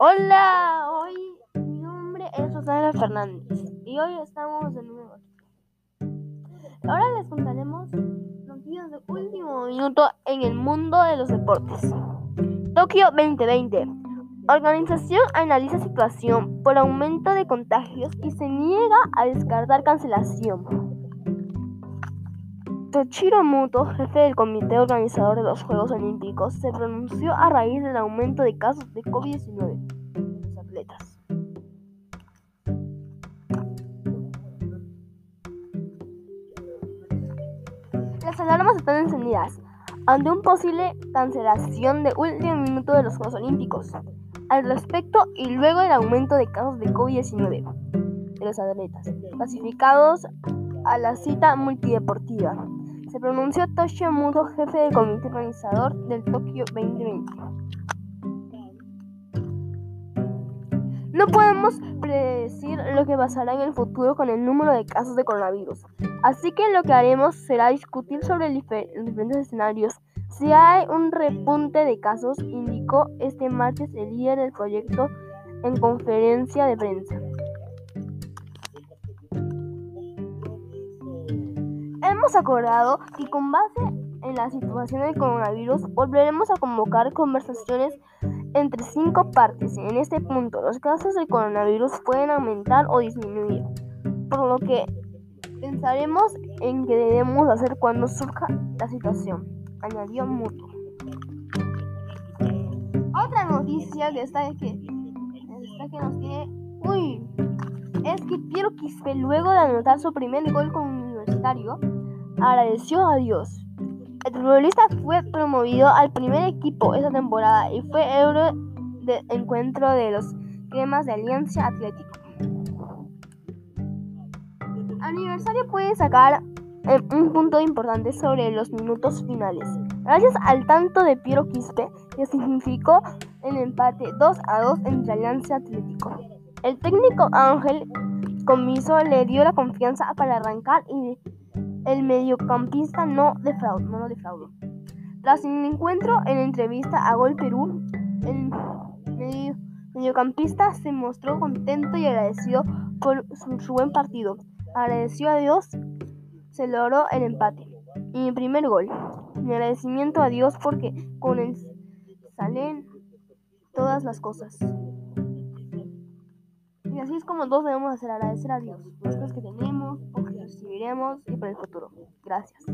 Hola, hoy mi nombre es Rosana Fernández y hoy estamos de nuevo. Ahora les contaremos noticias de último minuto en el mundo de los deportes. Tokio 2020. Organización analiza situación por aumento de contagios y se niega a descartar cancelación. Toshiro Muto, jefe del comité organizador de los Juegos Olímpicos, se pronunció a raíz del aumento de casos de COVID-19 en los Las alarmas están encendidas ante un posible cancelación de último minuto de los Juegos Olímpicos. Al respecto, y luego del aumento de casos de COVID-19 de los atletas clasificados a la cita multideportiva. Se pronunció Toshio Mudo, jefe del comité organizador del Tokio 2020. No podemos predecir lo que pasará en el futuro con el número de casos de coronavirus, así que lo que haremos será discutir sobre diferentes escenarios. Si hay un repunte de casos, indicó este martes el líder del proyecto en conferencia de prensa. Hemos acordado que con base en la situación del coronavirus volveremos a convocar conversaciones entre cinco partes. En este punto, los casos del coronavirus pueden aumentar o disminuir, por lo que pensaremos en qué debemos hacer cuando surja la situación, añadió Muto. Otra noticia que está que, está que nos tiene... Uy, es que Piero Quispe, luego de anotar su primer gol con Universitario, agradeció a Dios. El futbolista fue promovido al primer equipo esa temporada y fue euro de encuentro de los cremas de Alianza Atlético. Aniversario puede sacar eh, un punto importante sobre los minutos finales. Gracias al tanto de Piero Quispe, que significó el empate 2 a 2 entre Alianza Atlético. El técnico Ángel Comiso le dio la confianza para arrancar y el mediocampista no defraudó. No defraudó. Tras el encuentro en entrevista a Gol Perú, el mediocampista se mostró contento y agradecido por su, buen partido. Agradeció a Dios, se logró el empate. Y mi primer gol. Mi agradecimiento a Dios porque con él salen todas las cosas. Y así es como todos debemos hacer, agradecer a Dios las cosas que tenemos, recibiremos y por el futuro. Gracias.